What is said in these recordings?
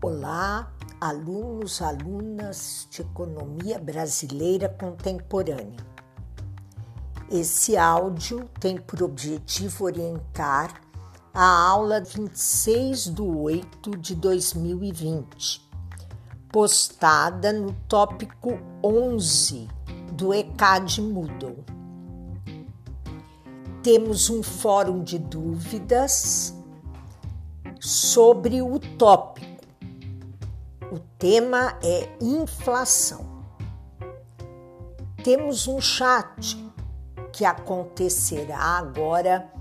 Olá, alunos, alunas de Economia Brasileira Contemporânea. Esse áudio tem por objetivo orientar a aula 26 de 8 de 2020, postada no tópico 11 do ECAD Moodle. Temos um fórum de dúvidas sobre o tópico o tema é inflação. Temos um chat que acontecerá agora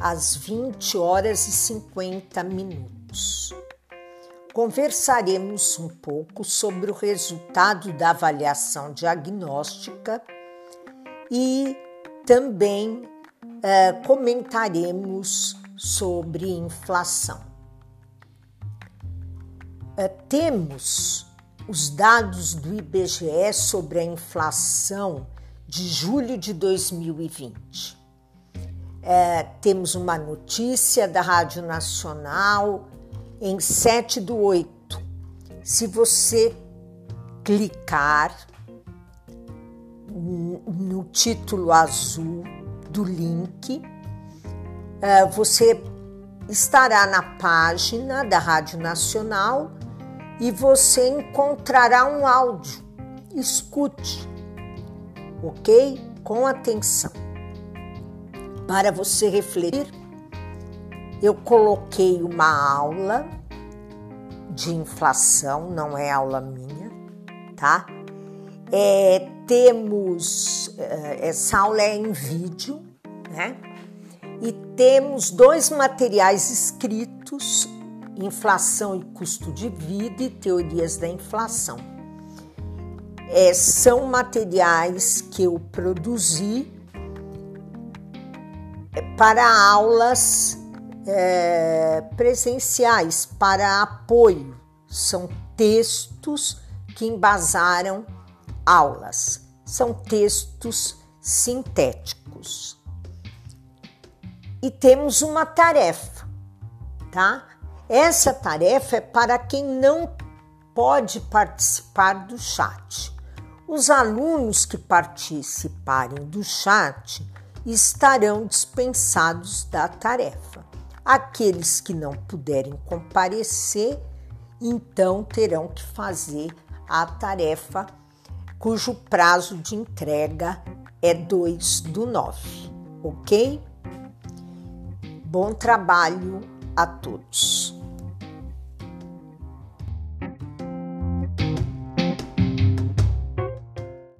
às 20 horas e 50 minutos. Conversaremos um pouco sobre o resultado da avaliação diagnóstica e também uh, comentaremos sobre inflação. Eh, temos os dados do IBGE sobre a inflação de julho de 2020. É, temos uma notícia da Rádio Nacional em 7 do 8. Se você clicar no título azul do link, é, você estará na página da Rádio Nacional e você encontrará um áudio. Escute, ok? Com atenção. Para você refletir, eu coloquei uma aula de inflação, não é aula minha, tá? É, temos é, essa aula é em vídeo, né? E temos dois materiais escritos Inflação e Custo de Vida e Teorias da Inflação. É, são materiais que eu produzi é, para aulas é, presenciais, para apoio. São textos que embasaram aulas, são textos sintéticos. E temos uma tarefa, tá? Essa tarefa é para quem não pode participar do chat. Os alunos que participarem do chat estarão dispensados da tarefa. Aqueles que não puderem comparecer, então terão que fazer a tarefa cujo prazo de entrega é 2 do 9, ok? Bom trabalho a todos.